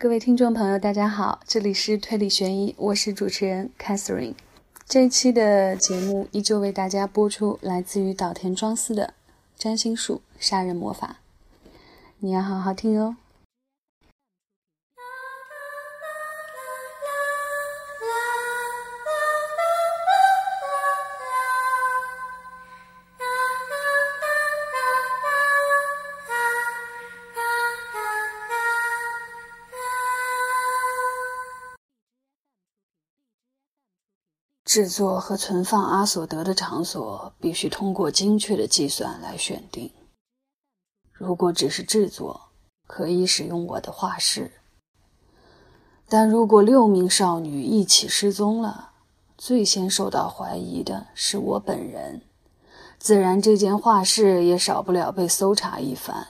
各位听众朋友，大家好，这里是推理悬疑，我是主持人 Catherine。这一期的节目依旧为大家播出来自于岛田庄司的《占星术杀人魔法》，你要好好听哦。制作和存放阿索德的场所必须通过精确的计算来选定。如果只是制作，可以使用我的画室；但如果六名少女一起失踪了，最先受到怀疑的是我本人，自然这间画室也少不了被搜查一番。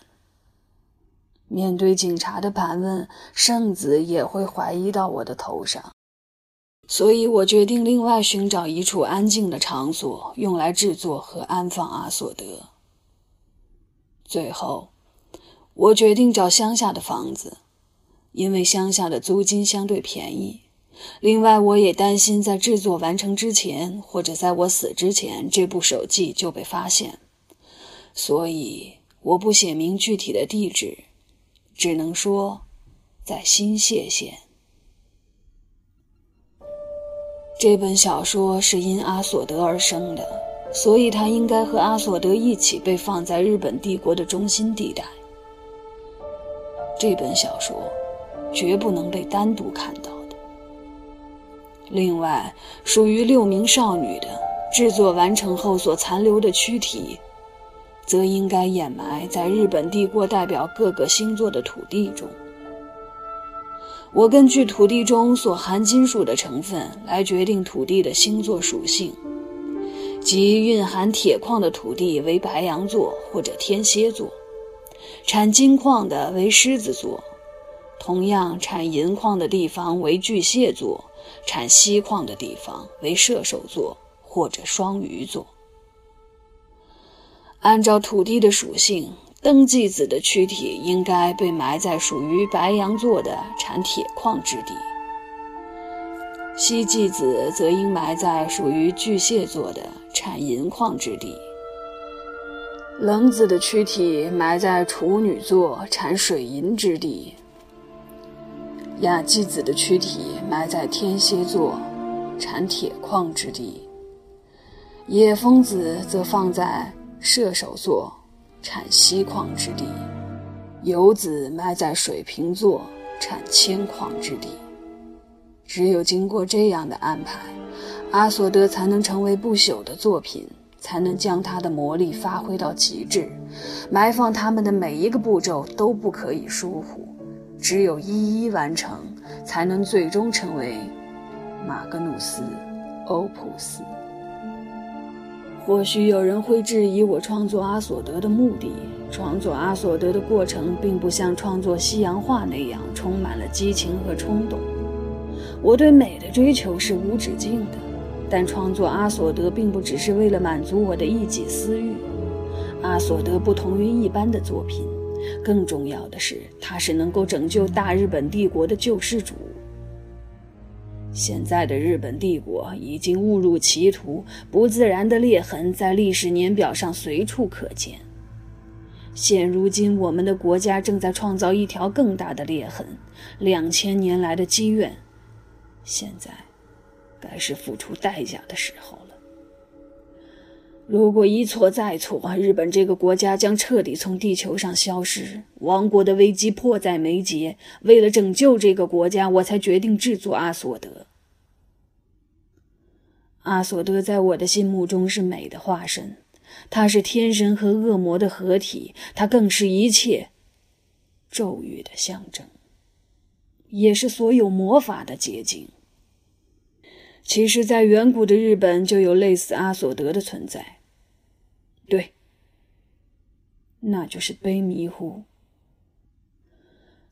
面对警察的盘问，圣子也会怀疑到我的头上。所以我决定另外寻找一处安静的场所，用来制作和安放阿索德。最后，我决定找乡下的房子，因为乡下的租金相对便宜。另外，我也担心在制作完成之前，或者在我死之前，这部手记就被发现。所以，我不写明具体的地址，只能说在新泻县。这本小说是因阿索德而生的，所以它应该和阿索德一起被放在日本帝国的中心地带。这本小说绝不能被单独看到的。另外，属于六名少女的制作完成后所残留的躯体，则应该掩埋在日本帝国代表各个星座的土地中。我根据土地中所含金属的成分来决定土地的星座属性，即蕴含铁矿的土地为白羊座或者天蝎座，产金矿的为狮子座，同样产银矿的地方为巨蟹座，产锡矿的地方为射手座或者双鱼座。按照土地的属性。登记子的躯体应该被埋在属于白羊座的产铁矿之地，西继子则应埋在属于巨蟹座的产银矿之地。冷子的躯体埋在处女座产水银之地，亚纪子的躯体埋在天蝎座产铁矿之地，野风子则放在射手座。产锡矿之地，游子埋在水瓶座，产铅矿之地。只有经过这样的安排，阿索德才能成为不朽的作品，才能将他的魔力发挥到极致。埋放他们的每一个步骤都不可以疏忽，只有一一完成，才能最终成为马格努斯·欧普斯。或许有人会质疑我创作阿索德的目的。创作阿索德的过程并不像创作西洋画那样充满了激情和冲动。我对美的追求是无止境的，但创作阿索德并不只是为了满足我的一己私欲。阿索德不同于一般的作品，更重要的是，它是能够拯救大日本帝国的救世主。现在的日本帝国已经误入歧途，不自然的裂痕在历史年表上随处可见。现如今，我们的国家正在创造一条更大的裂痕，两千年来的积怨，现在该是付出代价的时候了。如果一错再错，日本这个国家将彻底从地球上消失，亡国的危机迫在眉睫。为了拯救这个国家，我才决定制作阿索德。阿索德在我的心目中是美的化身，他是天神和恶魔的合体，他更是一切咒语的象征，也是所有魔法的结晶。其实，在远古的日本就有类似阿索德的存在。对，那就是悲迷糊。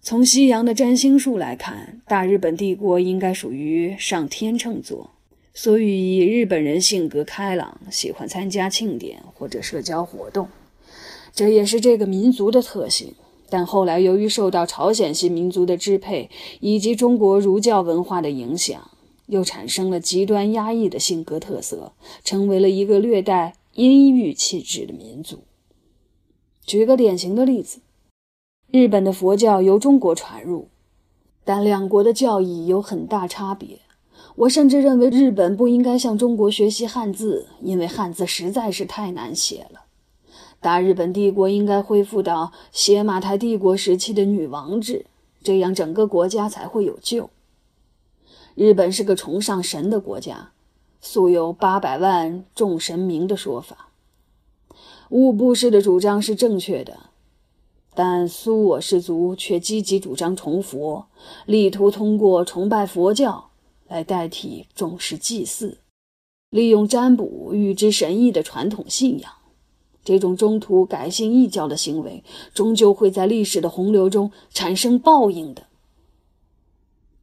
从西洋的占星术来看，大日本帝国应该属于上天秤座，所以日本人性格开朗，喜欢参加庆典或者社交活动，这也是这个民族的特性。但后来由于受到朝鲜系民族的支配以及中国儒教文化的影响，又产生了极端压抑的性格特色，成为了一个略带阴郁气质的民族。举个典型的例子，日本的佛教由中国传入，但两国的教义有很大差别。我甚至认为日本不应该向中国学习汉字，因为汉字实在是太难写了。大日本帝国应该恢复到写马台帝国时期的女王制，这样整个国家才会有救。日本是个崇尚神的国家，素有八百万众神明的说法。物布氏的主张是正确的，但苏我氏族却积极主张崇佛，力图通过崇拜佛教来代替重视祭祀，利用占卜预知神意的传统信仰。这种中途改信异教的行为，终究会在历史的洪流中产生报应的。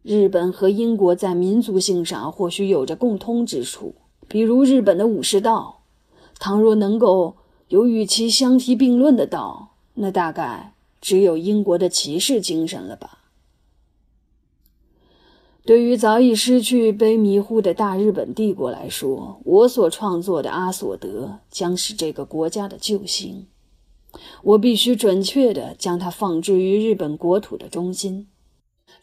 日本和英国在民族性上或许有着共通之处，比如日本的武士道。倘若能够有与其相提并论的道，那大概只有英国的骑士精神了吧。对于早已失去、被迷糊的大日本帝国来说，我所创作的阿索德将是这个国家的救星。我必须准确地将它放置于日本国土的中心。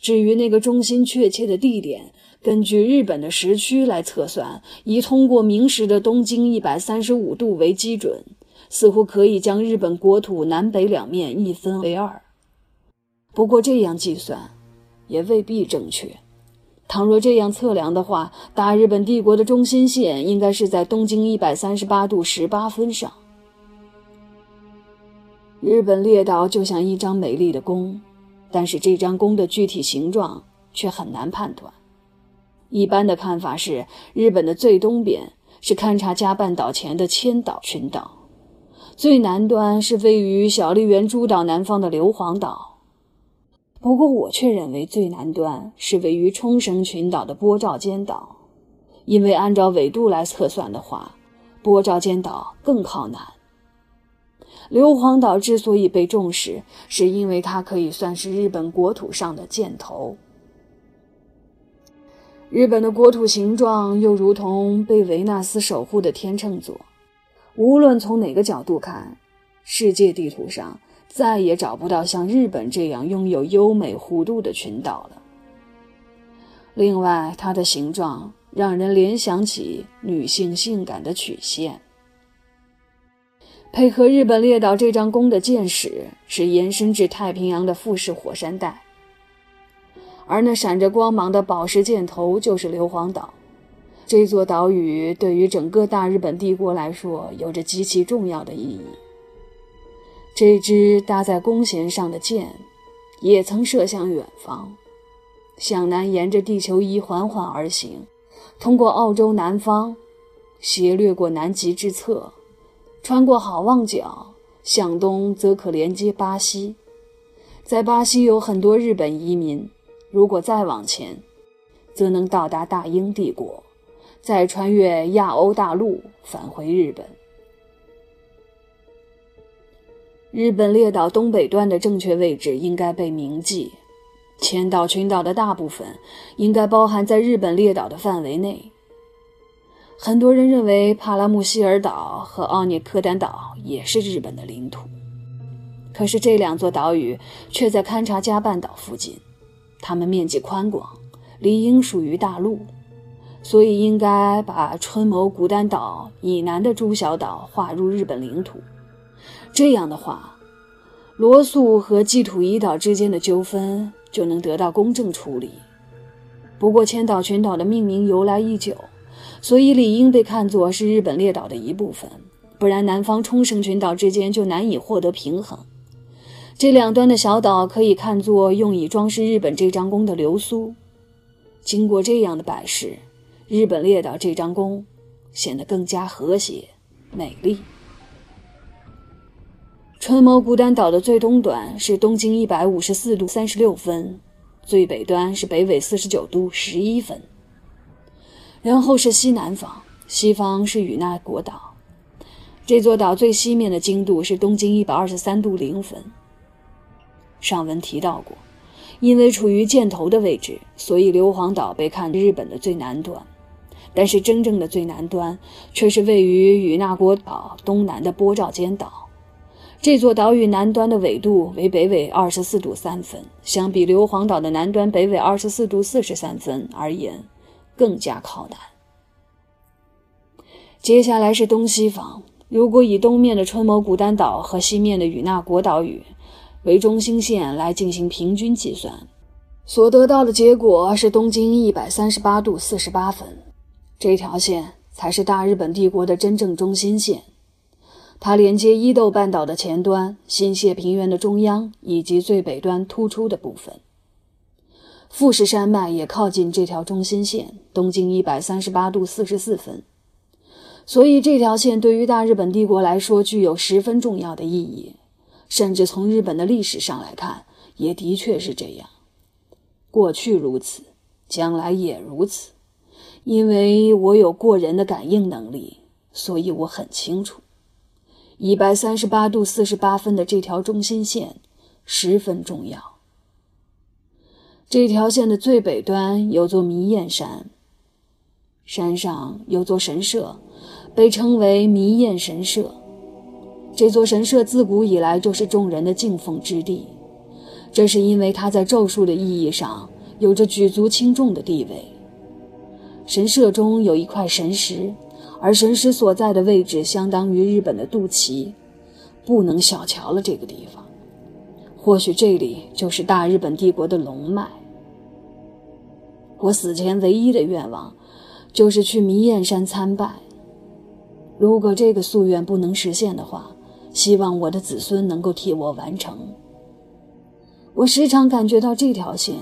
至于那个中心确切的地点，根据日本的时区来测算，以通过明时的东经一百三十五度为基准，似乎可以将日本国土南北两面一分为二。不过这样计算也未必正确。倘若这样测量的话，大日本帝国的中心线应该是在东经一百三十八度十八分上。日本列岛就像一张美丽的弓，但是这张弓的具体形状却很难判断。一般的看法是，日本的最东边是勘察加半岛前的千岛群岛，最南端是位于小笠原诸岛南方的硫磺岛。不过，我却认为最南端是位于冲绳群岛的波照间岛，因为按照纬度来测算的话，波照间岛更靠南。硫磺岛之所以被重视，是因为它可以算是日本国土上的箭头。日本的国土形状又如同被维纳斯守护的天秤座，无论从哪个角度看，世界地图上。再也找不到像日本这样拥有优美弧度的群岛了。另外，它的形状让人联想起女性性感的曲线。配合日本列岛这张弓的箭矢是延伸至太平洋的富士火山带，而那闪着光芒的宝石箭头就是硫磺岛。这座岛屿对于整个大日本帝国来说有着极其重要的意义。这支搭在弓弦上的箭，也曾射向远方，向南沿着地球仪缓缓而行，通过澳洲南方，斜掠过南极之侧，穿过好望角，向东则可连接巴西。在巴西有很多日本移民，如果再往前，则能到达大英帝国，再穿越亚欧大陆返回日本。日本列岛东北端的正确位置应该被铭记。千岛群岛的大部分应该包含在日本列岛的范围内。很多人认为帕拉穆希尔岛和奥涅科丹岛也是日本的领土，可是这两座岛屿却在勘察加半岛附近，它们面积宽广，理应属于大陆，所以应该把春谋古丹岛以南的诸小岛划入日本领土。这样的话，罗素和基土伊岛之间的纠纷就能得到公正处理。不过，千岛群岛的命名由来已久，所以理应被看作是日本列岛的一部分，不然南方冲绳群岛之间就难以获得平衡。这两端的小岛可以看作用以装饰日本这张弓的流苏。经过这样的摆饰，日本列岛这张弓显得更加和谐、美丽。春谋古丹岛的最东端是东经一百五十四度三十六分，最北端是北纬四十九度十一分。然后是西南方，西方是与那国岛。这座岛最西面的经度是东经一百二十三度零分。上文提到过，因为处于箭头的位置，所以硫磺岛被看日本的最南端。但是真正的最南端却是位于与那国岛东南的波照间岛。这座岛屿南端的纬度为北纬二十四度三分，相比硫磺岛的南端北纬二十四度四十三分而言，更加靠南。接下来是东西方，如果以东面的春某古丹岛和西面的与那国岛屿为中心线来进行平均计算，所得到的结果是东经一百三十八度四十八分。这条线才是大日本帝国的真正中心线。它连接伊豆半岛的前端、新泻平原的中央以及最北端突出的部分。富士山脉也靠近这条中心线，东经一百三十八度四十四分。所以，这条线对于大日本帝国来说具有十分重要的意义。甚至从日本的历史上来看，也的确是这样。过去如此，将来也如此。因为我有过人的感应能力，所以我很清楚。一百三十八度四十八分的这条中心线十分重要。这条线的最北端有座弥彦山，山上有座神社，被称为弥彦神社。这座神社自古以来就是众人的敬奉之地，这是因为它在咒术的意义上有着举足轻重的地位。神社中有一块神石。而神石所在的位置相当于日本的肚脐，不能小瞧了这个地方。或许这里就是大日本帝国的龙脉。我死前唯一的愿望，就是去弥彦山参拜。如果这个夙愿不能实现的话，希望我的子孙能够替我完成。我时常感觉到这条线，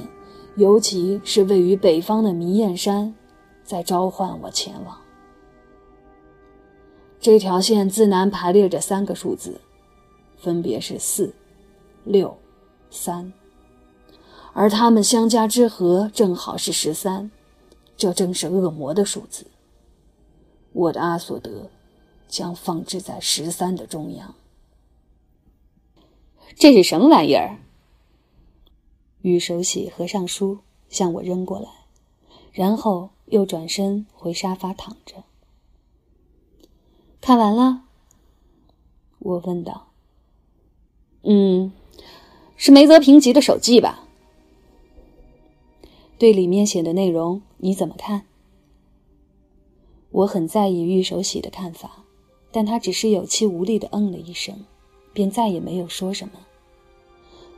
尤其是位于北方的弥彦山，在召唤我前往。这条线自南排列着三个数字，分别是四、六、三，而他们相加之和正好是十三，这正是恶魔的数字。我的阿索德将放置在十三的中央。这是什么玩意儿？玉手洗合上书，向我扔过来，然后又转身回沙发躺着。看完了，我问道：“嗯，是梅泽平吉的手记吧？对里面写的内容你怎么看？”我很在意玉手洗的看法，但他只是有气无力的嗯了一声，便再也没有说什么。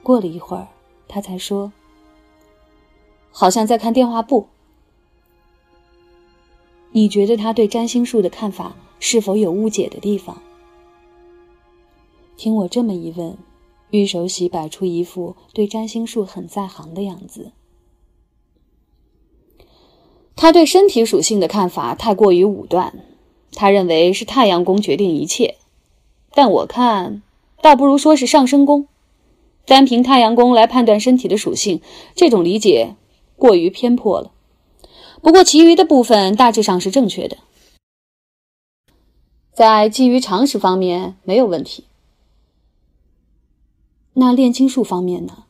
过了一会儿，他才说：“好像在看电话簿。”你觉得他对占星术的看法？是否有误解的地方？听我这么一问，玉手洗摆出一副对占星术很在行的样子。他对身体属性的看法太过于武断，他认为是太阳宫决定一切，但我看倒不如说是上升宫。单凭太阳宫来判断身体的属性，这种理解过于偏颇了。不过，其余的部分大致上是正确的。在基于常识方面没有问题。那炼金术方面呢？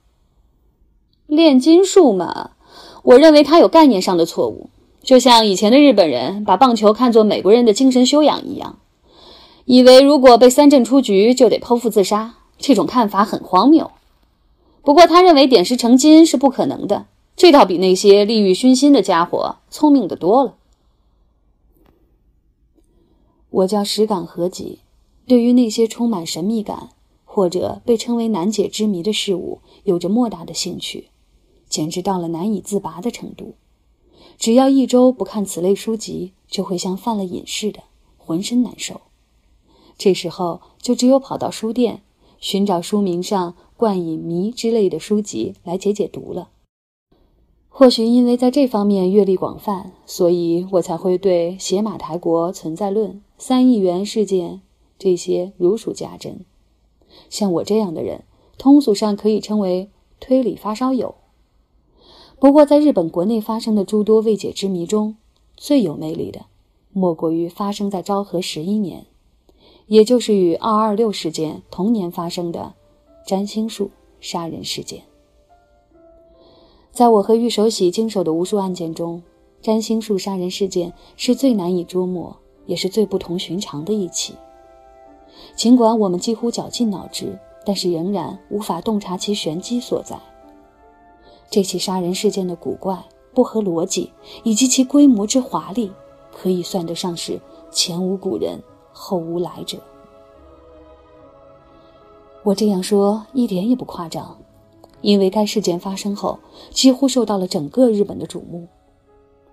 炼金术嘛，我认为它有概念上的错误，就像以前的日本人把棒球看作美国人的精神修养一样，以为如果被三振出局就得剖腹自杀。这种看法很荒谬。不过他认为点石成金是不可能的，这倒比那些利欲熏心的家伙聪明的多了。我叫石岗和己，对于那些充满神秘感或者被称为难解之谜的事物，有着莫大的兴趣，简直到了难以自拔的程度。只要一周不看此类书籍，就会像犯了瘾似的，浑身难受。这时候就只有跑到书店，寻找书名上“冠以迷”之类的书籍来解解毒了。或许因为在这方面阅历广泛，所以我才会对邪马台国存在论。三亿元事件，这些如数家珍。像我这样的人，通俗上可以称为推理发烧友。不过，在日本国内发生的诸多未解之谜中，最有魅力的，莫过于发生在昭和十一年，也就是与二二六事件同年发生的占星术杀人事件。在我和玉守喜经手的无数案件中，占星术杀人事件是最难以捉摸，也是最不同寻常的一起。尽管我们几乎绞尽脑汁，但是仍然无法洞察其玄机所在。这起杀人事件的古怪、不合逻辑，以及其规模之华丽，可以算得上是前无古人，后无来者。我这样说一点也不夸张，因为该事件发生后，几乎受到了整个日本的瞩目。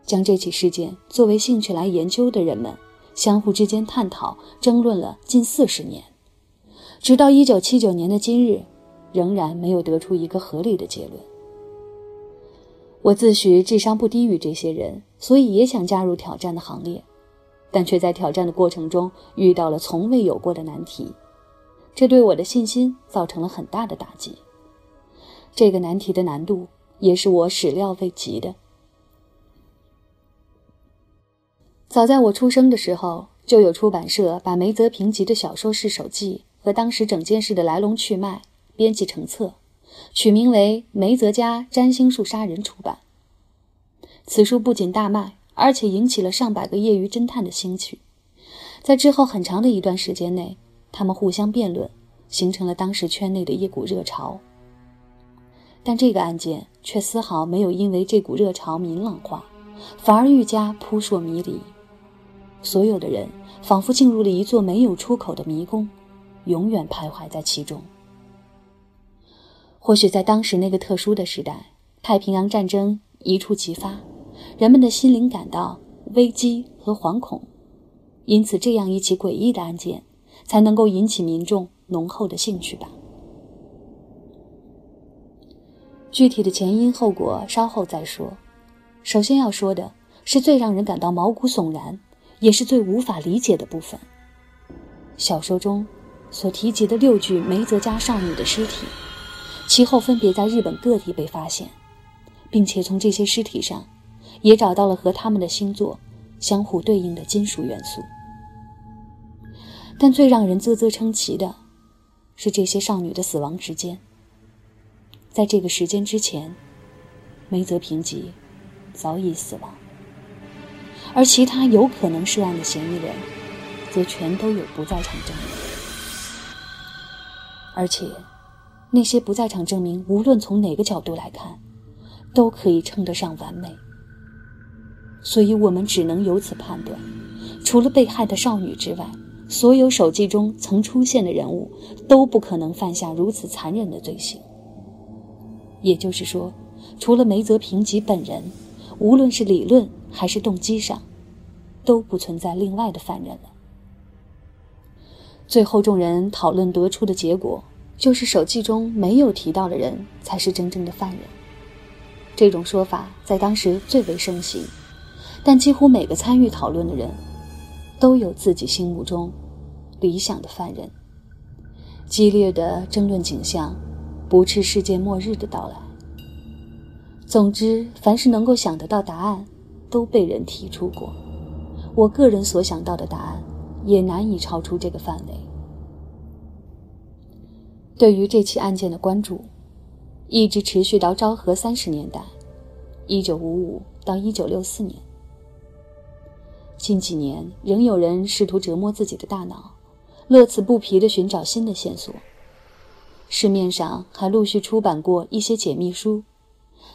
将这起事件作为兴趣来研究的人们，相互之间探讨、争论了近四十年，直到一九七九年的今日，仍然没有得出一个合理的结论。我自诩智商不低于这些人，所以也想加入挑战的行列，但却在挑战的过程中遇到了从未有过的难题，这对我的信心造成了很大的打击。这个难题的难度也是我始料未及的。早在我出生的时候，就有出版社把梅泽平吉的小说式手记和当时整件事的来龙去脉编辑成册，取名为《梅泽家占星术杀人》出版。此书不仅大卖，而且引起了上百个业余侦探的兴趣。在之后很长的一段时间内，他们互相辩论，形成了当时圈内的一股热潮。但这个案件却丝毫没有因为这股热潮明朗化，反而愈加扑朔迷离。所有的人仿佛进入了一座没有出口的迷宫，永远徘徊在其中。或许在当时那个特殊的时代，太平洋战争一触即发，人们的心灵感到危机和惶恐，因此这样一起诡异的案件才能够引起民众浓厚的兴趣吧。具体的前因后果稍后再说，首先要说的是最让人感到毛骨悚然。也是最无法理解的部分。小说中所提及的六具梅泽家少女的尸体，其后分别在日本各地被发现，并且从这些尸体上，也找到了和他们的星座相互对应的金属元素。但最让人啧啧称奇的，是这些少女的死亡时间。在这个时间之前，梅泽平吉早已死亡。而其他有可能涉案的嫌疑人，则全都有不在场证明，而且那些不在场证明，无论从哪个角度来看，都可以称得上完美。所以我们只能由此判断，除了被害的少女之外，所有手记中曾出现的人物都不可能犯下如此残忍的罪行。也就是说，除了梅泽平吉本人，无论是理论还是动机上。都不存在另外的犯人了。最后，众人讨论得出的结果就是，手记中没有提到的人才是真正的犯人。这种说法在当时最为盛行，但几乎每个参与讨论的人，都有自己心目中理想的犯人。激烈的争论景象，不斥世界末日的到来。总之，凡是能够想得到答案，都被人提出过。我个人所想到的答案，也难以超出这个范围。对于这起案件的关注，一直持续到昭和三十年代（一九五五到一九六四年）。近几年，仍有人试图折磨自己的大脑，乐此不疲地寻找新的线索。市面上还陆续出版过一些解密书，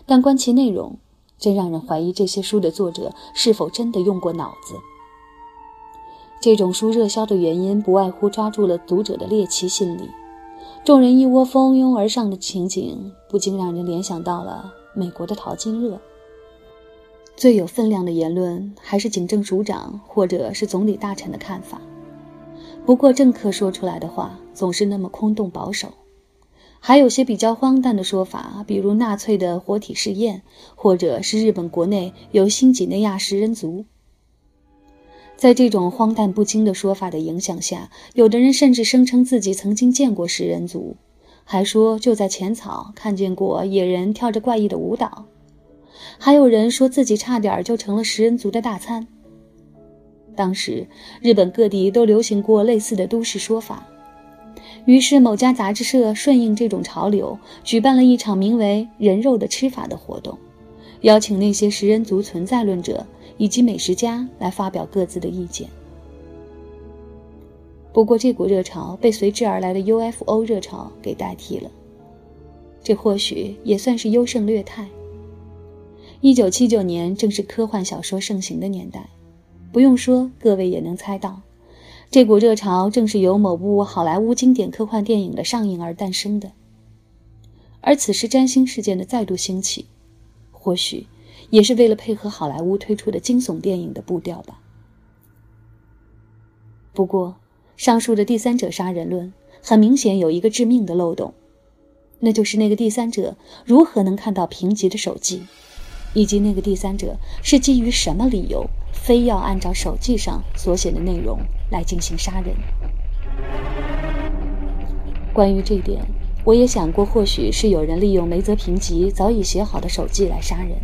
但观其内容，真让人怀疑这些书的作者是否真的用过脑子。这种书热销的原因，不外乎抓住了读者的猎奇心理。众人一窝蜂拥而上的情景，不禁让人联想到了美国的淘金热。最有分量的言论，还是警政署长或者是总理大臣的看法。不过，政客说出来的话总是那么空洞保守。还有些比较荒诞的说法，比如纳粹的活体试验，或者是日本国内有新几内亚食人族。在这种荒诞不经的说法的影响下，有的人甚至声称自己曾经见过食人族，还说就在浅草看见过野人跳着怪异的舞蹈。还有人说自己差点就成了食人族的大餐。当时日本各地都流行过类似的都市说法，于是某家杂志社顺应这种潮流，举办了一场名为“人肉的吃法”的活动，邀请那些食人族存在论者以及美食家来发表各自的意见。不过，这股热潮被随之而来的 UFO 热潮给代替了。这或许也算是优胜劣汰。一九七九年正是科幻小说盛行的年代，不用说，各位也能猜到，这股热潮正是由某部好莱坞经典科幻电影的上映而诞生的。而此时占星事件的再度兴起，或许也是为了配合好莱坞推出的惊悚电影的步调吧。不过，上述的第三者杀人论很明显有一个致命的漏洞，那就是那个第三者如何能看到评级的手记，以及那个第三者是基于什么理由非要按照手记上所写的内容来进行杀人。关于这点，我也想过，或许是有人利用梅泽评级早已写好的手记来杀人。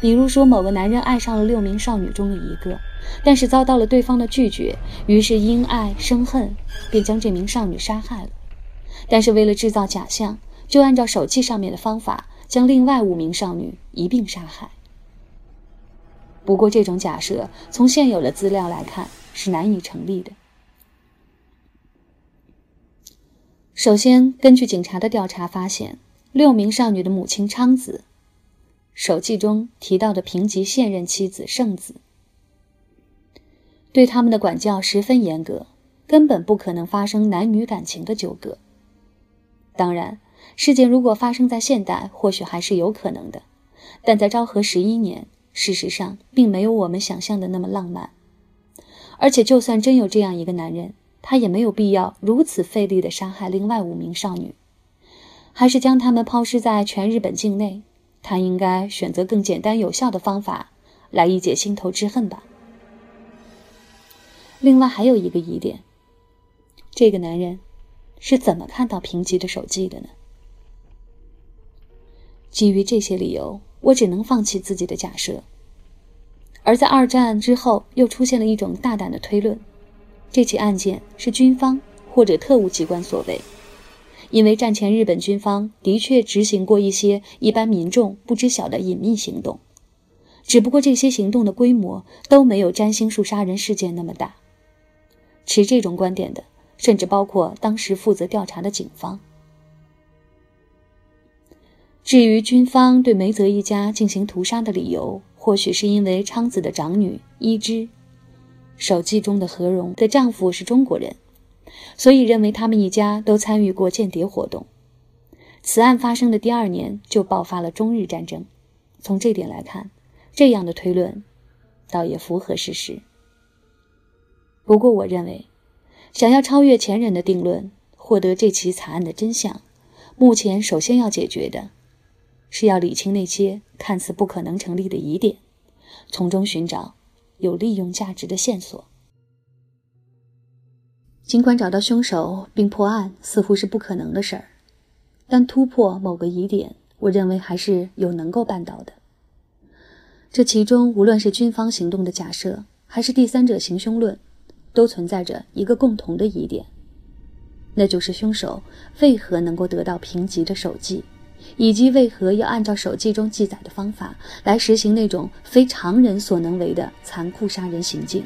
比如说，某个男人爱上了六名少女中的一个，但是遭到了对方的拒绝，于是因爱生恨，便将这名少女杀害了。但是为了制造假象，就按照手记上面的方法，将另外五名少女一并杀害。不过，这种假设从现有的资料来看是难以成立的。首先，根据警察的调查发现，六名少女的母亲昌子。手记中提到的平吉现任妻子圣子，对他们的管教十分严格，根本不可能发生男女感情的纠葛。当然，事件如果发生在现代，或许还是有可能的，但在昭和十一年，事实上并没有我们想象的那么浪漫。而且，就算真有这样一个男人，他也没有必要如此费力地杀害另外五名少女，还是将他们抛尸在全日本境内。他应该选择更简单有效的方法来一解心头之恨吧。另外还有一个疑点：这个男人是怎么看到平吉的手记的呢？基于这些理由，我只能放弃自己的假设。而在二战之后，又出现了一种大胆的推论：这起案件是军方或者特务机关所为。因为战前日本军方的确执行过一些一般民众不知晓的隐秘行动，只不过这些行动的规模都没有占星术杀人事件那么大。持这种观点的，甚至包括当时负责调查的警方。至于军方对梅泽一家进行屠杀的理由，或许是因为昌子的长女伊织，手记中的何荣的丈夫是中国人。所以认为他们一家都参与过间谍活动。此案发生的第二年就爆发了中日战争。从这点来看，这样的推论倒也符合事实。不过，我认为，想要超越前人的定论，获得这起惨案的真相，目前首先要解决的，是要理清那些看似不可能成立的疑点，从中寻找有利用价值的线索。尽管找到凶手并破案似乎是不可能的事儿，但突破某个疑点，我认为还是有能够办到的。这其中，无论是军方行动的假设，还是第三者行凶论，都存在着一个共同的疑点，那就是凶手为何能够得到平吉的手记，以及为何要按照手记中记载的方法来实行那种非常人所能为的残酷杀人行径。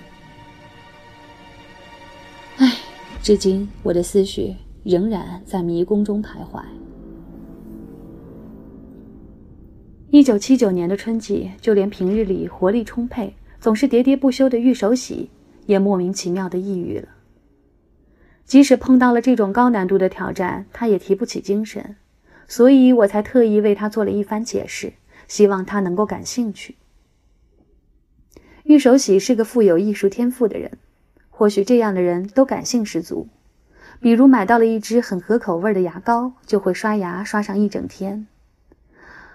至今，我的思绪仍然在迷宫中徘徊。一九七九年的春季，就连平日里活力充沛、总是喋喋不休的玉守喜，也莫名其妙的抑郁了。即使碰到了这种高难度的挑战，他也提不起精神，所以我才特意为他做了一番解释，希望他能够感兴趣。玉守喜是个富有艺术天赋的人。或许这样的人都感性十足，比如买到了一支很合口味的牙膏，就会刷牙刷上一整天；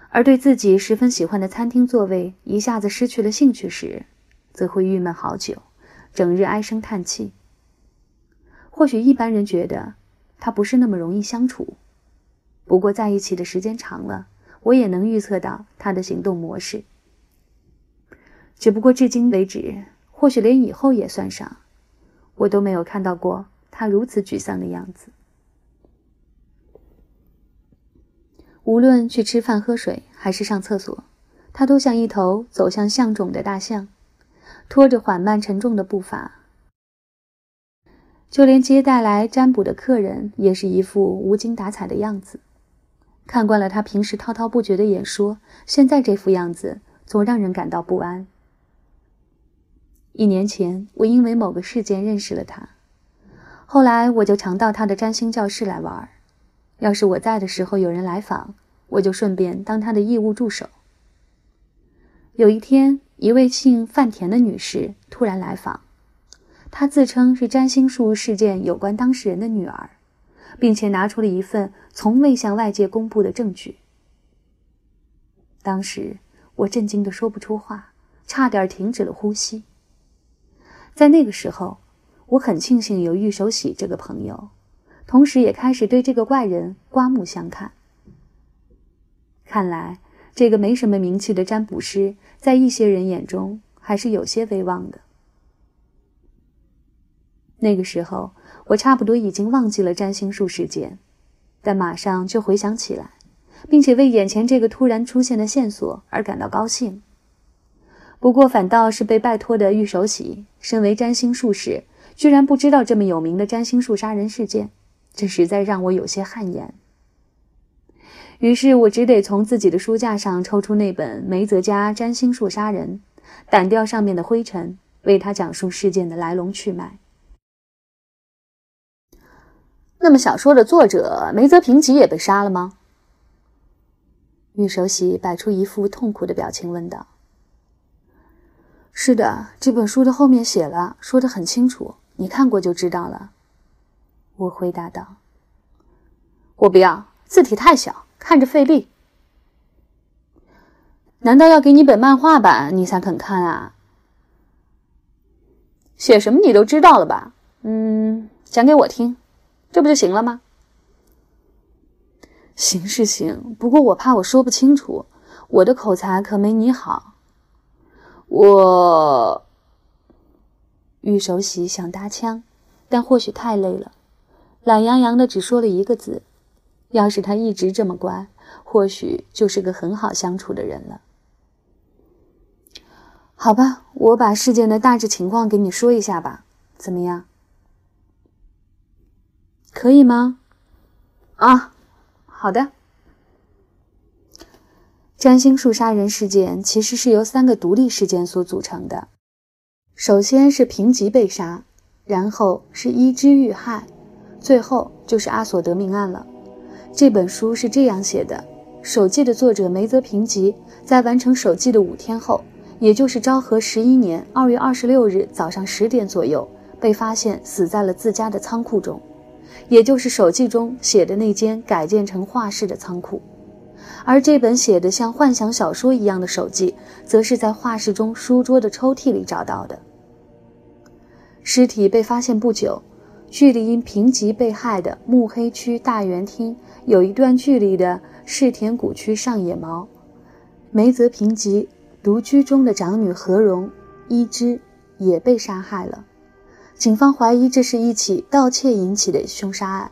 而对自己十分喜欢的餐厅座位一下子失去了兴趣时，则会郁闷好久，整日唉声叹气。或许一般人觉得他不是那么容易相处，不过在一起的时间长了，我也能预测到他的行动模式。只不过至今为止，或许连以后也算上。我都没有看到过他如此沮丧的样子。无论去吃饭喝水还是上厕所他都像一头走向象冢的大象拖着缓慢沉重的步伐。就连接待来占卜的客人也是一副无精打采的样子。看惯了他平时滔滔不绝的演说现在这副样子总让人感到不安。一年前，我因为某个事件认识了他，后来我就常到他的占星教室来玩。要是我在的时候有人来访，我就顺便当他的义务助手。有一天，一位姓范田的女士突然来访。她自称是占星术事件有关当事人的女儿，并且拿出了一份从未向外界公布的证据。当时我震惊的说不出话，差点停止了呼吸。在那个时候，我很庆幸有玉守喜这个朋友，同时也开始对这个怪人刮目相看。看来，这个没什么名气的占卜师，在一些人眼中还是有些威望的。那个时候，我差不多已经忘记了占星术事件，但马上就回想起来，并且为眼前这个突然出现的线索而感到高兴。不过，反倒是被拜托的玉守喜，身为占星术士，居然不知道这么有名的占星术杀人事件，这实在让我有些汗颜。于是我只得从自己的书架上抽出那本梅泽家占星术杀人，掸掉上面的灰尘，为他讲述事件的来龙去脉。那么，小说的作者梅泽平吉也被杀了吗？玉守喜摆出一副痛苦的表情问道：“是的，这本书的后面写了，说的很清楚，你看过就知道了。”我回答道：“我不要，字体太小，看着费力。难道要给你本漫画版，你才肯看啊？写什么你都知道了吧？嗯，讲给我听。”这不就行了吗？行是行，不过我怕我说不清楚，我的口才可没你好。我玉守喜想搭腔，但或许太累了，懒洋洋的只说了一个字。要是他一直这么乖，或许就是个很好相处的人了。好吧，我把事件的大致情况给你说一下吧，怎么样？可以吗？啊，好的。占星术杀人事件其实是由三个独立事件所组成的。首先是平吉被杀，然后是伊之遇害，最后就是阿索德命案了。这本书是这样写的：手记的作者梅泽平吉在完成手记的五天后，也就是昭和十一年二月二十六日早上十点左右，被发现死在了自家的仓库中。也就是手记中写的那间改建成画室的仓库，而这本写的像幻想小说一样的手记，则是在画室中书桌的抽屉里找到的。尸体被发现不久，距离因平吉被害的目黑区大园厅有一段距离的世田谷区上野毛，梅泽平吉独居中的长女和荣伊之也被杀害了。警方怀疑这是一起盗窃引起的凶杀案，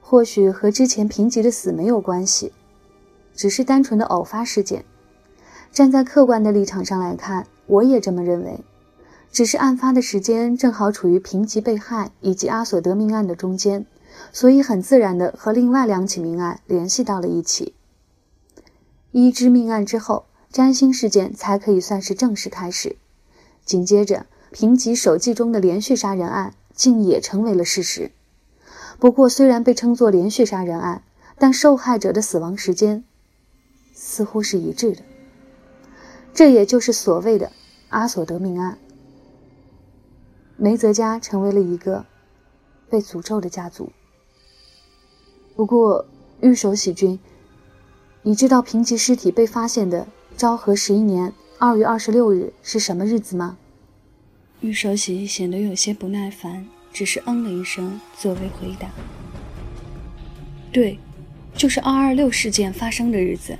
或许和之前平吉的死没有关系，只是单纯的偶发事件。站在客观的立场上来看，我也这么认为。只是案发的时间正好处于平吉被害以及阿索德命案的中间，所以很自然的和另外两起命案联系到了一起。一之命案之后，占星事件才可以算是正式开始。紧接着。平吉手记中的连续杀人案竟也成为了事实。不过，虽然被称作连续杀人案，但受害者的死亡时间似乎是一致的。这也就是所谓的阿索德命案。梅泽家成为了一个被诅咒的家族。不过，玉守喜君，你知道平吉尸体被发现的昭和十一年二月二十六日是什么日子吗？玉守喜显得有些不耐烦，只是嗯了一声作为回答。对，就是二二六事件发生的日子。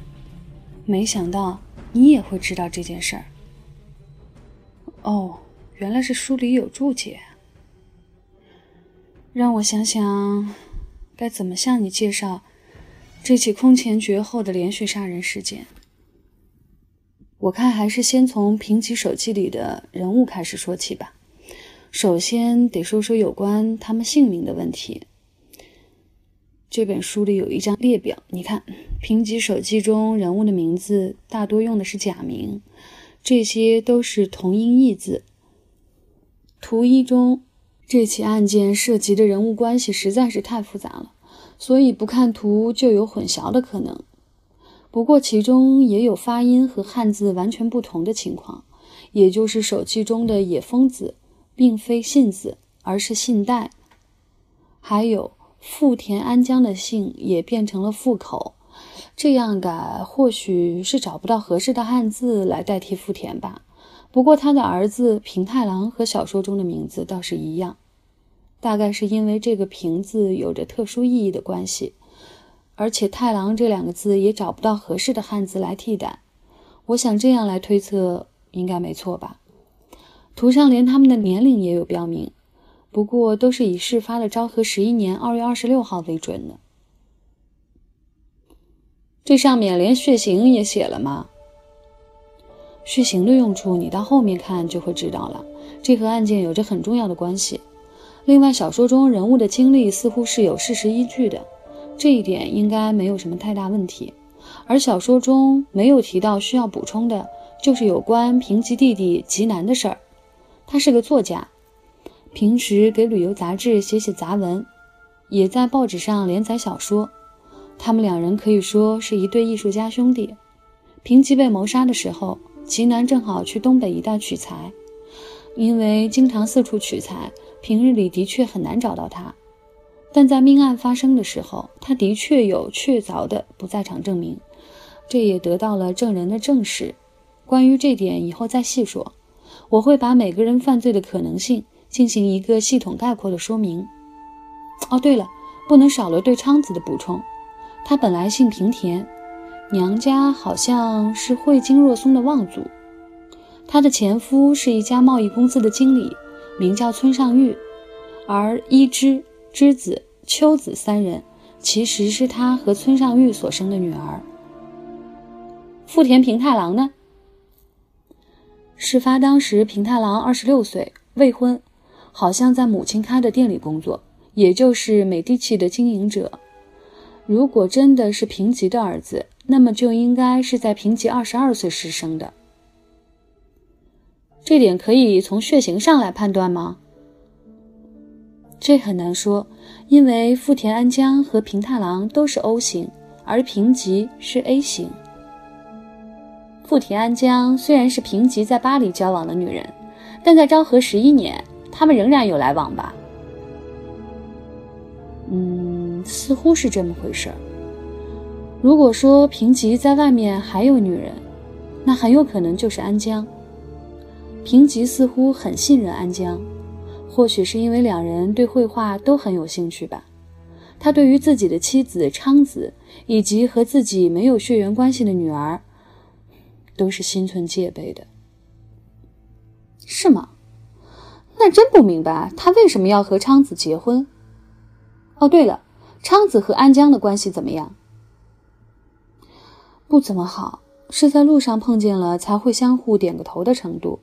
没想到你也会知道这件事儿。哦，原来是书里有注解。让我想想，该怎么向你介绍这起空前绝后的连续杀人事件，我看还是先从平吉手记里的人物开始说起吧。首先得说说有关他们姓名的问题。这本书里有一张列表，你看，评级手记中人物的名字大多用的是假名，这些都是同音异字。图一中，这起案件涉及的人物关系实在是太复杂了。所以不看图就有混淆的可能，不过其中也有发音和汉字完全不同的情况，也就是手记中的野风子并非信子，而是信代。还有富田安江的姓也变成了富口，这样改或许是找不到合适的汉字来代替富田吧。不过他的儿子平太郎和小说中的名字倒是一样。大概是因为这个“平”字有着特殊意义的关系，而且“太郎”这两个字也找不到合适的汉字来替代。我想这样来推测应该没错吧？图上连他们的年龄也有标明，不过都是以事发的昭和十一年二月二十六号为准的。这上面连血型也写了吗？血型的用处你到后面看就会知道了，这和案件有着很重要的关系。另外，小说中人物的经历似乎是有事实依据的，这一点应该没有什么太大问题。而小说中没有提到需要补充的，就是有关平吉弟弟吉南的事儿。他是个作家，平时给旅游杂志写写杂文，也在报纸上连载小说。他们两人可以说是一对艺术家兄弟。平吉被谋杀的时候，吉南正好去东北一带取材，因为经常四处取材。平日里的确很难找到他，但在命案发生的时候，他的确有确凿的不在场证明，这也得到了证人的证实。关于这点，以后再细说。我会把每个人犯罪的可能性进行一个系统概括的说明。哦，对了，不能少了对昌子的补充。他本来姓平田，娘家好像是汇金若松的望族，他的前夫是一家贸易公司的经理。名叫村上玉，而一之、之子、秋子三人其实是他和村上玉所生的女儿。富田平太郎呢？事发当时，平太郎二十六岁，未婚，好像在母亲开的店里工作，也就是美第奇的经营者。如果真的是平吉的儿子，那么就应该是在平吉二十二岁时生的。这点可以从血型上来判断吗？这很难说，因为富田安江和平太郎都是 O 型，而平吉是 A 型。富田安江虽然是平吉在巴黎交往的女人，但在昭和十一年，他们仍然有来往吧？嗯，似乎是这么回事儿。如果说平吉在外面还有女人，那很有可能就是安江。平吉似乎很信任安江，或许是因为两人对绘画都很有兴趣吧。他对于自己的妻子昌子以及和自己没有血缘关系的女儿，都是心存戒备的。是吗？那真不明白他为什么要和昌子结婚。哦，对了，昌子和安江的关系怎么样？不怎么好，是在路上碰见了才会相互点个头的程度。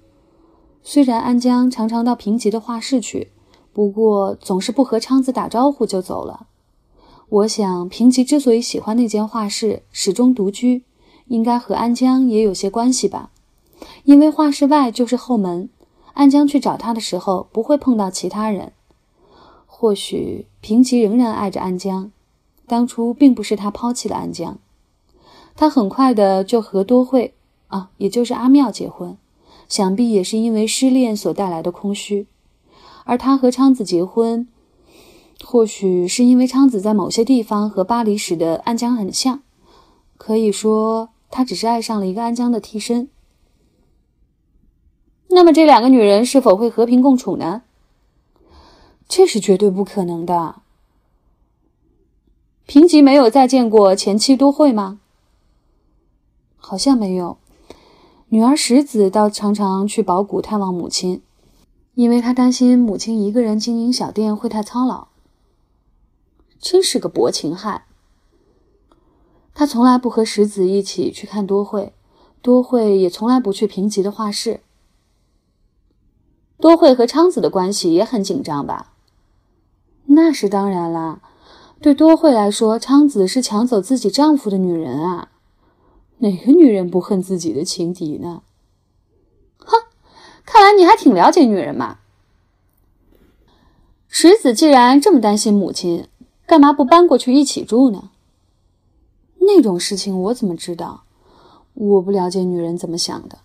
虽然安江常常到平吉的画室去，不过总是不和昌子打招呼就走了。我想平吉之所以喜欢那间画室，始终独居，应该和安江也有些关系吧。因为画室外就是后门，安江去找他的时候不会碰到其他人。或许平吉仍然爱着安江，当初并不是他抛弃了安江，他很快的就和多惠啊，也就是阿妙结婚。想必也是因为失恋所带来的空虚，而他和昌子结婚，或许是因为昌子在某些地方和巴黎时的安江很像，可以说他只是爱上了一个安江的替身。那么这两个女人是否会和平共处呢？这是绝对不可能的。平吉没有再见过前妻多惠吗？好像没有。女儿石子倒常常去宝谷探望母亲，因为她担心母亲一个人经营小店会太操劳。真是个薄情汉。他从来不和石子一起去看多惠，多惠也从来不去平吉的画室。多惠和昌子的关系也很紧张吧？那是当然啦。对多惠来说，昌子是抢走自己丈夫的女人啊！哪个女人不恨自己的情敌呢？哼，看来你还挺了解女人嘛。石子既然这么担心母亲，干嘛不搬过去一起住呢？那种事情我怎么知道？我不了解女人怎么想的。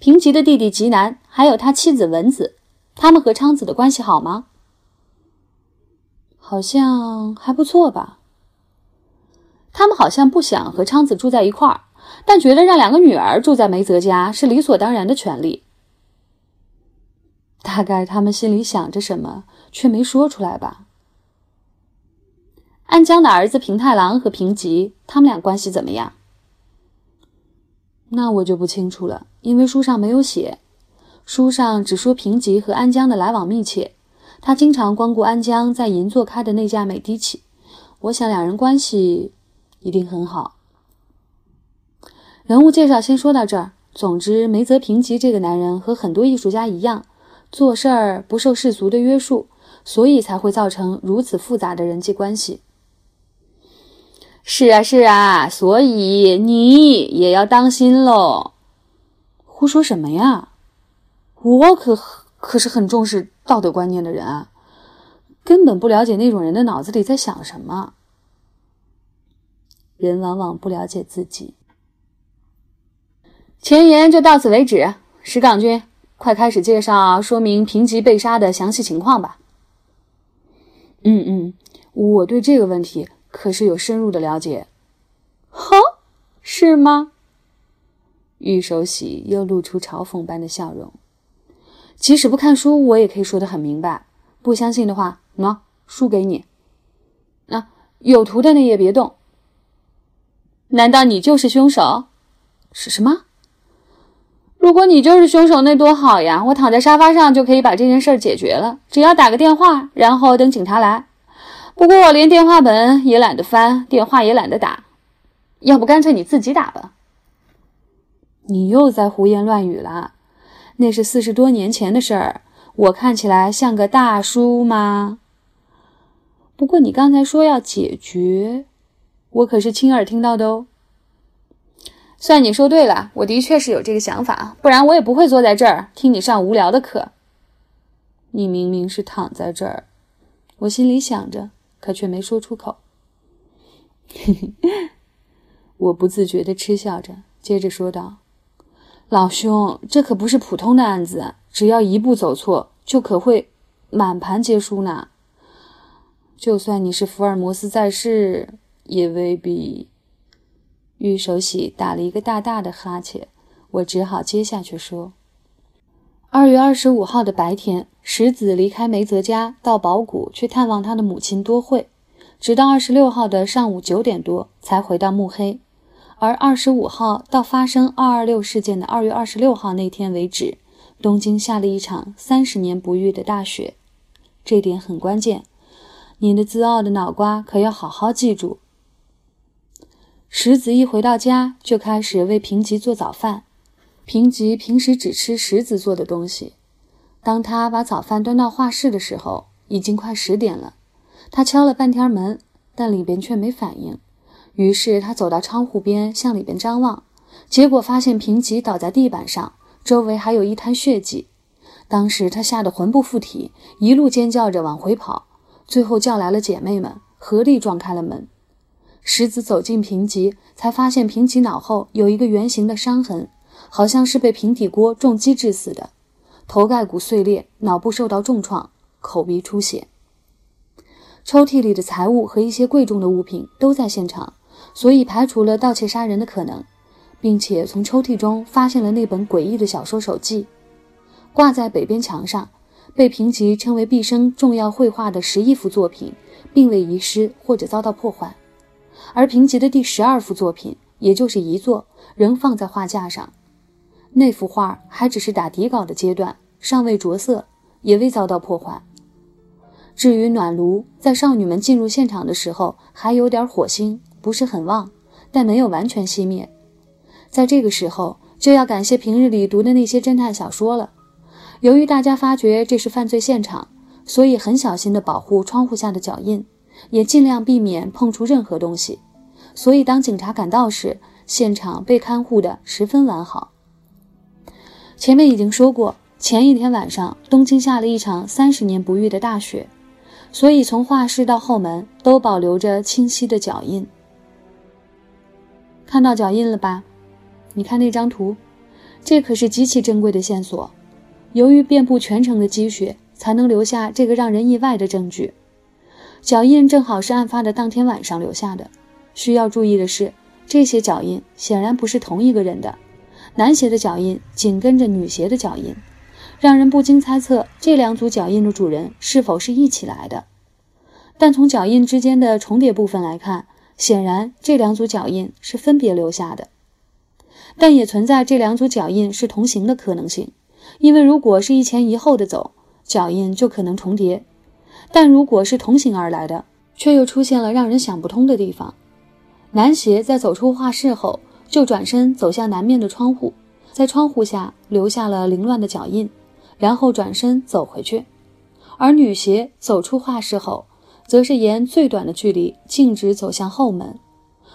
平吉的弟弟吉南还有他妻子文子，他们和昌子的关系好吗？好像还不错吧。他们好像不想和昌子住在一块儿，但觉得让两个女儿住在梅泽家是理所当然的权利。大概他们心里想着什么，却没说出来吧。安江的儿子平太郎和平吉，他们俩关系怎么样？那我就不清楚了，因为书上没有写。书上只说平吉和安江的来往密切，他经常光顾安江在银座开的那家美的企。我想两人关系一定很好。人物介绍先说到这儿。总之，梅泽平吉这个男人和很多艺术家一样，做事儿不受世俗的约束，所以才会造成如此复杂的人际关系。是啊，是啊，所以你也要当心喽。胡说什么呀？我可可是很重视道德观念的人啊，根本不了解那种人的脑子里在想什么。人往往不了解自己。前言就到此为止，石岗君，快开始介绍说明平吉被杀的详细情况吧。嗯嗯，我对这个问题。可是有深入的了解，哼，是吗？玉守喜又露出嘲讽般的笑容。即使不看书，我也可以说得很明白。不相信的话，喏，书给你。那有图的那页别动。难道你就是凶手？是什么？如果你就是凶手，那多好呀！我躺在沙发上就可以把这件事解决了，只要打个电话，然后等警察来。不过我连电话本也懒得翻，电话也懒得打，要不干脆你自己打吧。你又在胡言乱语了，那是四十多年前的事儿，我看起来像个大叔吗？不过你刚才说要解决，我可是亲耳听到的哦。算你说对了，我的确是有这个想法，不然我也不会坐在这儿听你上无聊的课。你明明是躺在这儿，我心里想着。可却没说出口。我不自觉地嗤笑着，接着说道：“老兄，这可不是普通的案子，只要一步走错，就可会满盘皆输呢。就算你是福尔摩斯在世，也未必。”玉手喜打了一个大大的哈欠，我只好接下去说：“二月二十五号的白天。”石子离开梅泽家，到宝谷去探望他的母亲多惠，直到二十六号的上午九点多才回到目黑。而二十五号到发生二二六事件的二月二十六号那天为止，东京下了一场三十年不遇的大雪，这点很关键。你的自傲的脑瓜可要好好记住。石子一回到家，就开始为平吉做早饭。平吉平时只吃石子做的东西。当他把早饭端到画室的时候，已经快十点了。他敲了半天门，但里边却没反应。于是他走到窗户边，向里边张望，结果发现平吉倒在地板上，周围还有一滩血迹。当时他吓得魂不附体，一路尖叫着往回跑，最后叫来了姐妹们，合力撞开了门。石子走进平吉，才发现平吉脑后有一个圆形的伤痕，好像是被平底锅重击致死的。头盖骨碎裂，脑部受到重创，口鼻出血。抽屉里的财物和一些贵重的物品都在现场，所以排除了盗窃杀人的可能，并且从抽屉中发现了那本诡异的小说手记，挂在北边墙上，被评级称为毕生重要绘画的十一幅作品，并未遗失或者遭到破坏，而评级的第十二幅作品，也就是遗作，仍放在画架上。那幅画还只是打底稿的阶段，尚未着色，也未遭到破坏。至于暖炉，在少女们进入现场的时候还有点火星，不是很旺，但没有完全熄灭。在这个时候，就要感谢平日里读的那些侦探小说了。由于大家发觉这是犯罪现场，所以很小心地保护窗户下的脚印，也尽量避免碰触任何东西。所以当警察赶到时，现场被看护得十分完好。前面已经说过，前一天晚上东京下了一场三十年不遇的大雪，所以从画室到后门都保留着清晰的脚印。看到脚印了吧？你看那张图，这可是极其珍贵的线索。由于遍布全城的积雪，才能留下这个让人意外的证据。脚印正好是案发的当天晚上留下的。需要注意的是，这些脚印显然不是同一个人的。男鞋的脚印紧跟着女鞋的脚印，让人不禁猜测这两组脚印的主人是否是一起来的。但从脚印之间的重叠部分来看，显然这两组脚印是分别留下的。但也存在这两组脚印是同行的可能性，因为如果是一前一后的走，脚印就可能重叠；但如果是同行而来的，却又出现了让人想不通的地方。男鞋在走出画室后。就转身走向南面的窗户，在窗户下留下了凌乱的脚印，然后转身走回去。而女鞋走出画室后，则是沿最短的距离径直走向后门。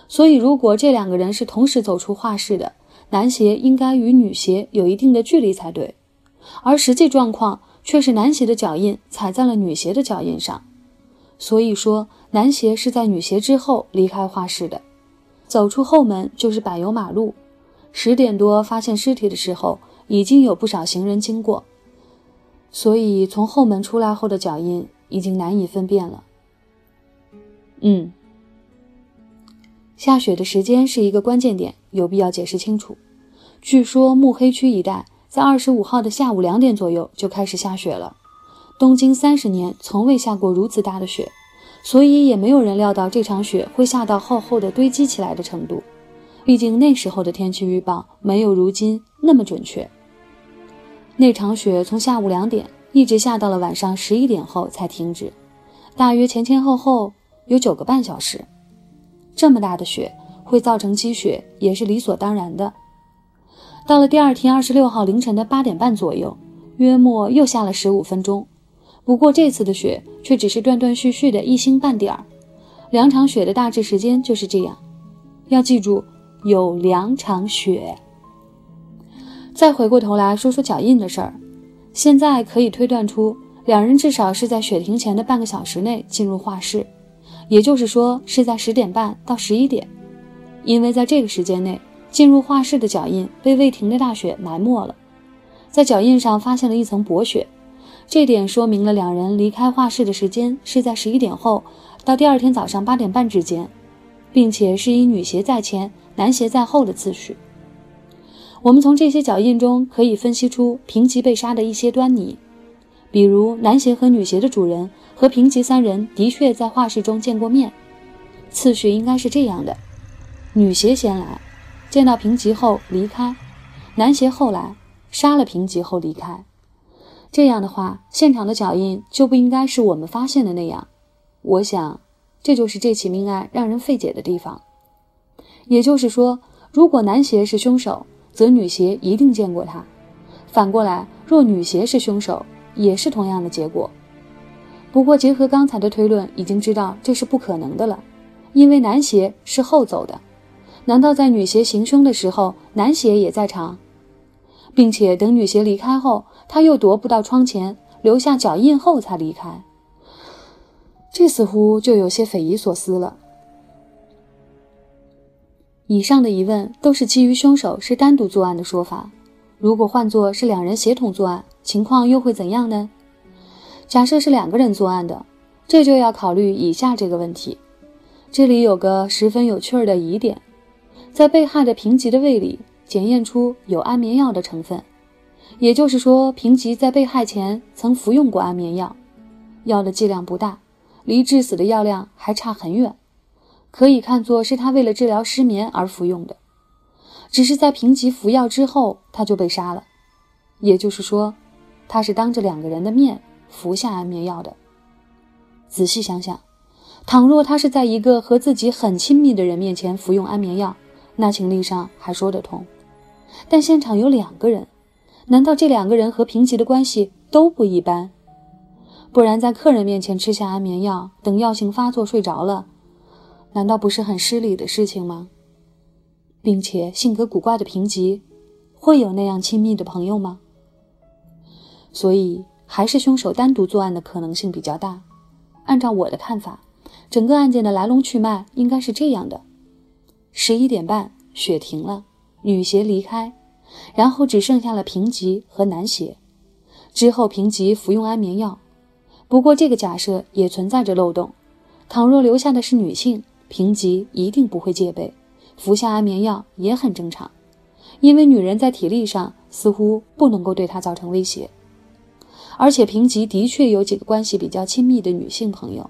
所以，如果这两个人是同时走出画室的，男鞋应该与女鞋有一定的距离才对。而实际状况却是男鞋的脚印踩在了女鞋的脚印上。所以说，男鞋是在女鞋之后离开画室的。走出后门就是柏油马路。十点多发现尸体的时候，已经有不少行人经过，所以从后门出来后的脚印已经难以分辨了。嗯，下雪的时间是一个关键点，有必要解释清楚。据说目黑区一带在二十五号的下午两点左右就开始下雪了，东京三十年从未下过如此大的雪。所以也没有人料到这场雪会下到厚厚的堆积起来的程度，毕竟那时候的天气预报没有如今那么准确。那场雪从下午两点一直下到了晚上十一点后才停止，大约前前后后有九个半小时。这么大的雪会造成积雪也是理所当然的。到了第二天二十六号凌晨的八点半左右，约莫又下了十五分钟。不过这次的雪却只是断断续续的一星半点儿，两场雪的大致时间就是这样。要记住，有两场雪。再回过头来说说脚印的事儿，现在可以推断出，两人至少是在雪停前的半个小时内进入画室，也就是说是在十点半到十一点，因为在这个时间内进入画室的脚印被未停的大雪埋没了，在脚印上发现了一层薄雪。这点说明了两人离开画室的时间是在十一点后到第二天早上八点半之间，并且是以女鞋在前、男鞋在后的次序。我们从这些脚印中可以分析出平吉被杀的一些端倪，比如男鞋和女鞋的主人和平吉三人的确在画室中见过面，次序应该是这样的：女鞋先来，见到平吉后离开；男鞋后来，杀了平吉后离开。这样的话，现场的脚印就不应该是我们发现的那样。我想，这就是这起命案让人费解的地方。也就是说，如果男鞋是凶手，则女鞋一定见过他；反过来，若女鞋是凶手，也是同样的结果。不过，结合刚才的推论，已经知道这是不可能的了，因为男鞋是后走的。难道在女鞋行凶的时候，男鞋也在场？并且等女鞋离开后，他又踱步到窗前，留下脚印后才离开。这似乎就有些匪夷所思了。以上的疑问都是基于凶手是单独作案的说法。如果换作是两人协同作案，情况又会怎样呢？假设是两个人作案的，这就要考虑以下这个问题。这里有个十分有趣儿的疑点，在被害的平吉的胃里。检验出有安眠药的成分，也就是说，平吉在被害前曾服用过安眠药，药的剂量不大，离致死的药量还差很远，可以看作是他为了治疗失眠而服用的。只是在平吉服药之后，他就被杀了，也就是说，他是当着两个人的面服下安眠药的。仔细想想，倘若他是在一个和自己很亲密的人面前服用安眠药，那情理上还说得通。但现场有两个人，难道这两个人和平吉的关系都不一般？不然在客人面前吃下安眠药，等药性发作睡着了，难道不是很失礼的事情吗？并且性格古怪的平吉，会有那样亲密的朋友吗？所以还是凶手单独作案的可能性比较大。按照我的看法，整个案件的来龙去脉应该是这样的：十一点半，雪停了。女鞋离开，然后只剩下了平吉和男鞋。之后平吉服用安眠药，不过这个假设也存在着漏洞。倘若留下的是女性，平吉一定不会戒备，服下安眠药也很正常，因为女人在体力上似乎不能够对他造成威胁。而且平吉的确有几个关系比较亲密的女性朋友，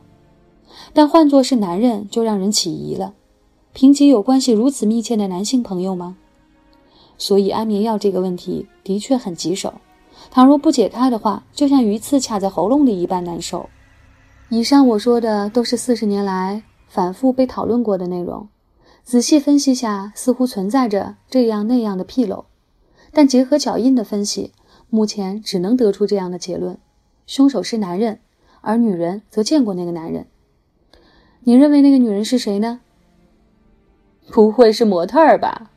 但换作是男人就让人起疑了。平吉有关系如此密切的男性朋友吗？所以安眠药这个问题的确很棘手，倘若不解开的话，就像鱼刺卡在喉咙里一般难受。以上我说的都是四十年来反复被讨论过的内容，仔细分析下，似乎存在着这样那样的纰漏，但结合脚印的分析，目前只能得出这样的结论：凶手是男人，而女人则见过那个男人。你认为那个女人是谁呢？不会是模特儿吧？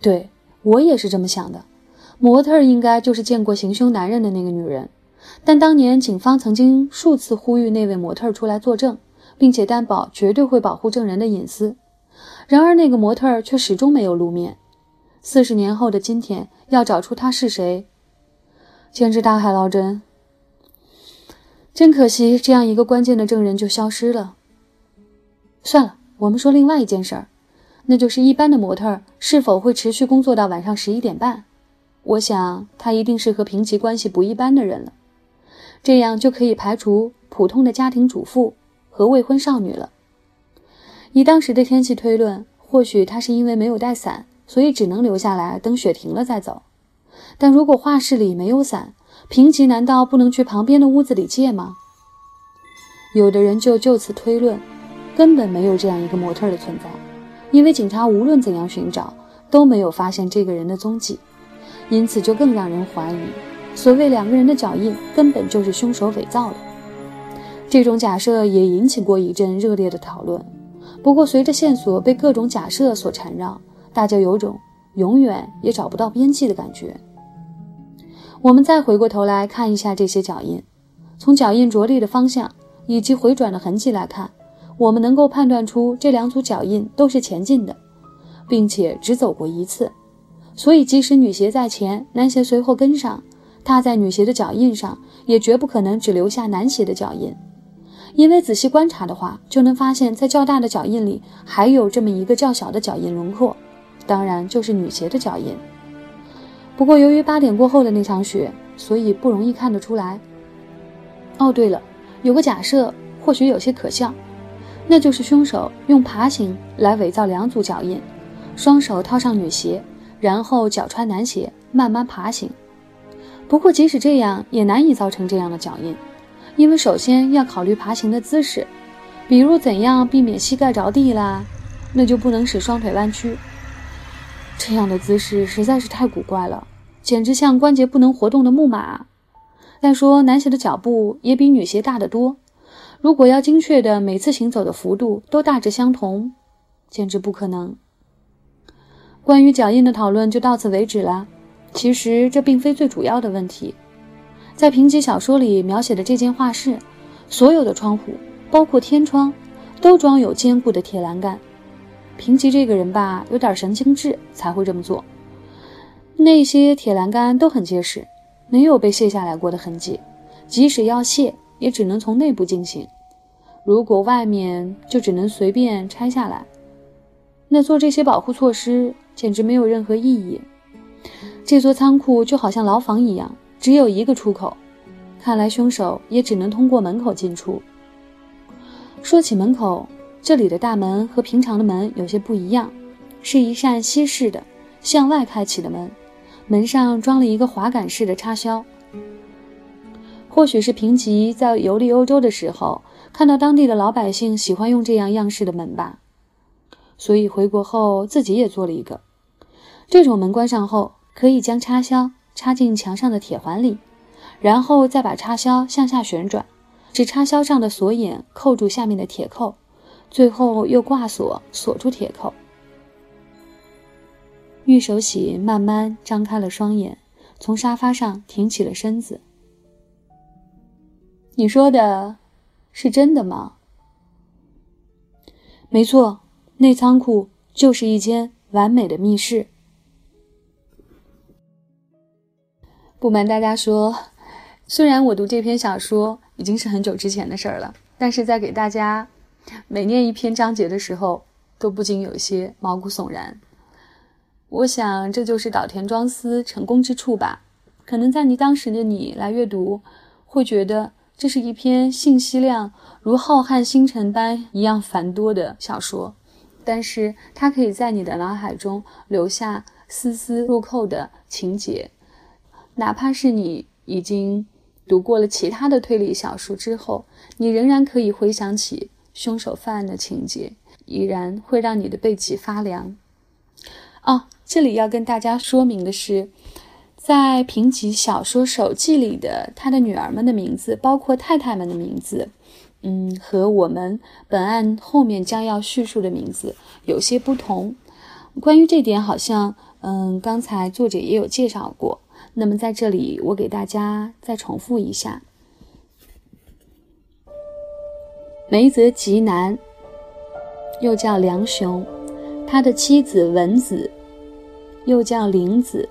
对我也是这么想的，模特儿应该就是见过行凶男人的那个女人。但当年警方曾经数次呼吁那位模特出来作证，并且担保绝对会保护证人的隐私。然而那个模特却始终没有露面。四十年后的今天，要找出他是谁，简直大海捞针。真可惜，这样一个关键的证人就消失了。算了，我们说另外一件事儿。那就是一般的模特是否会持续工作到晚上十一点半？我想他一定是和平吉关系不一般的人了，这样就可以排除普通的家庭主妇和未婚少女了。以当时的天气推论，或许他是因为没有带伞，所以只能留下来等雪停了再走。但如果画室里没有伞，平吉难道不能去旁边的屋子里借吗？有的人就就此推论，根本没有这样一个模特的存在。因为警察无论怎样寻找都没有发现这个人的踪迹，因此就更让人怀疑，所谓两个人的脚印根本就是凶手伪造的。这种假设也引起过一阵热烈的讨论。不过，随着线索被各种假设所缠绕，大家有种永远也找不到边际的感觉。我们再回过头来看一下这些脚印，从脚印着力的方向以及回转的痕迹来看。我们能够判断出这两组脚印都是前进的，并且只走过一次，所以即使女鞋在前，男鞋随后跟上，踏在女鞋的脚印上，也绝不可能只留下男鞋的脚印，因为仔细观察的话，就能发现，在较大的脚印里还有这么一个较小的脚印轮廓，当然就是女鞋的脚印。不过由于八点过后的那场雪，所以不容易看得出来。哦，对了，有个假设，或许有些可笑。那就是凶手用爬行来伪造两组脚印，双手套上女鞋，然后脚穿男鞋，慢慢爬行。不过即使这样，也难以造成这样的脚印，因为首先要考虑爬行的姿势，比如怎样避免膝盖着地啦，那就不能使双腿弯曲。这样的姿势实在是太古怪了，简直像关节不能活动的木马。再说男鞋的脚步也比女鞋大得多。如果要精确的每次行走的幅度都大致相同，简直不可能。关于脚印的讨论就到此为止了。其实这并非最主要的问题。在平吉小说里描写的这间画室，所有的窗户，包括天窗，都装有坚固的铁栏杆。平吉这个人吧，有点神经质才会这么做。那些铁栏杆都很结实，没有被卸下来过的痕迹，即使要卸。也只能从内部进行，如果外面就只能随便拆下来，那做这些保护措施简直没有任何意义。这座仓库就好像牢房一样，只有一个出口，看来凶手也只能通过门口进出。说起门口，这里的大门和平常的门有些不一样，是一扇西式的向外开启的门，门上装了一个滑杆式的插销。或许是平吉在游历欧洲的时候，看到当地的老百姓喜欢用这样样式的门吧，所以回国后自己也做了一个。这种门关上后，可以将插销插进墙上的铁环里，然后再把插销向下旋转，使插销上的锁眼扣住下面的铁扣，最后又挂锁锁住铁扣。玉手洗慢慢张开了双眼，从沙发上挺起了身子。你说的是真的吗？没错，那仓库就是一间完美的密室。不瞒大家说，虽然我读这篇小说已经是很久之前的事儿了，但是在给大家每念一篇章节的时候，都不禁有些毛骨悚然。我想，这就是岛田庄司成功之处吧。可能在你当时的你来阅读，会觉得这是一篇信息量如浩瀚星辰般一样繁多的小说，但是它可以在你的脑海中留下丝丝入扣的情节，哪怕是你已经读过了其他的推理小说之后，你仍然可以回想起凶手犯案的情节，已然会让你的背脊发凉。哦。这里要跟大家说明的是，在评级小说手记里的他的女儿们的名字，包括太太们的名字，嗯，和我们本案后面将要叙述的名字有些不同。关于这点，好像嗯，刚才作者也有介绍过。那么在这里，我给大家再重复一下：梅泽吉男，又叫梁雄，他的妻子文子。又叫玲子，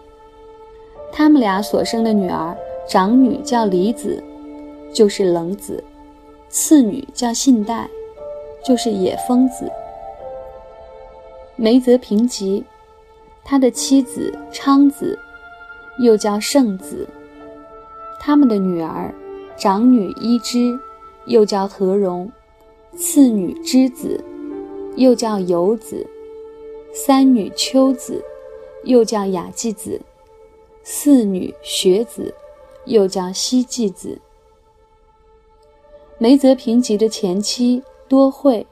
他们俩所生的女儿，长女叫李子，就是冷子；次女叫信代，就是野风子。梅泽平吉，他的妻子昌子，又叫圣子。他们的女儿，长女伊之，又叫何荣；次女之子，又叫游子；三女秋子。又叫雅纪子，四女学子，又叫西纪子。梅泽平吉的前妻多惠，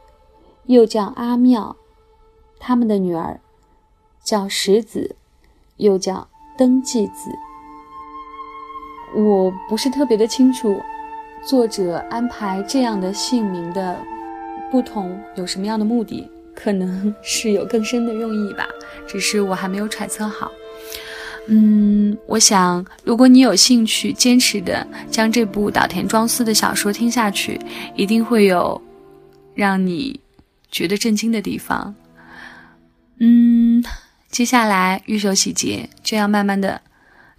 又叫阿妙，他们的女儿叫石子，又叫登纪子。我不是特别的清楚，作者安排这样的姓名的不同有什么样的目的。可能是有更深的用意吧，只是我还没有揣测好。嗯，我想，如果你有兴趣坚持的将这部岛田庄司的小说听下去，一定会有让你觉得震惊的地方。嗯，接下来玉手洗劫就要慢慢的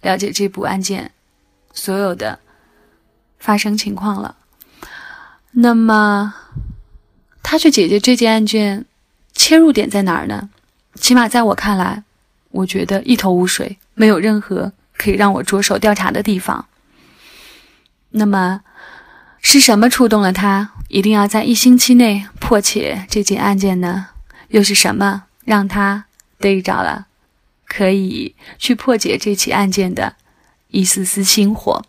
了解这部案件所有的发生情况了。那么，他去解决这件案件。切入点在哪儿呢？起码在我看来，我觉得一头雾水，没有任何可以让我着手调查的地方。那么，是什么触动了他，一定要在一星期内破解这件案件呢？又是什么让他逮着了可以去破解这起案件的一丝丝星火？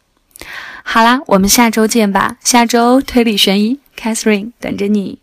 好啦，我们下周见吧！下周推理悬疑，Catherine 等着你。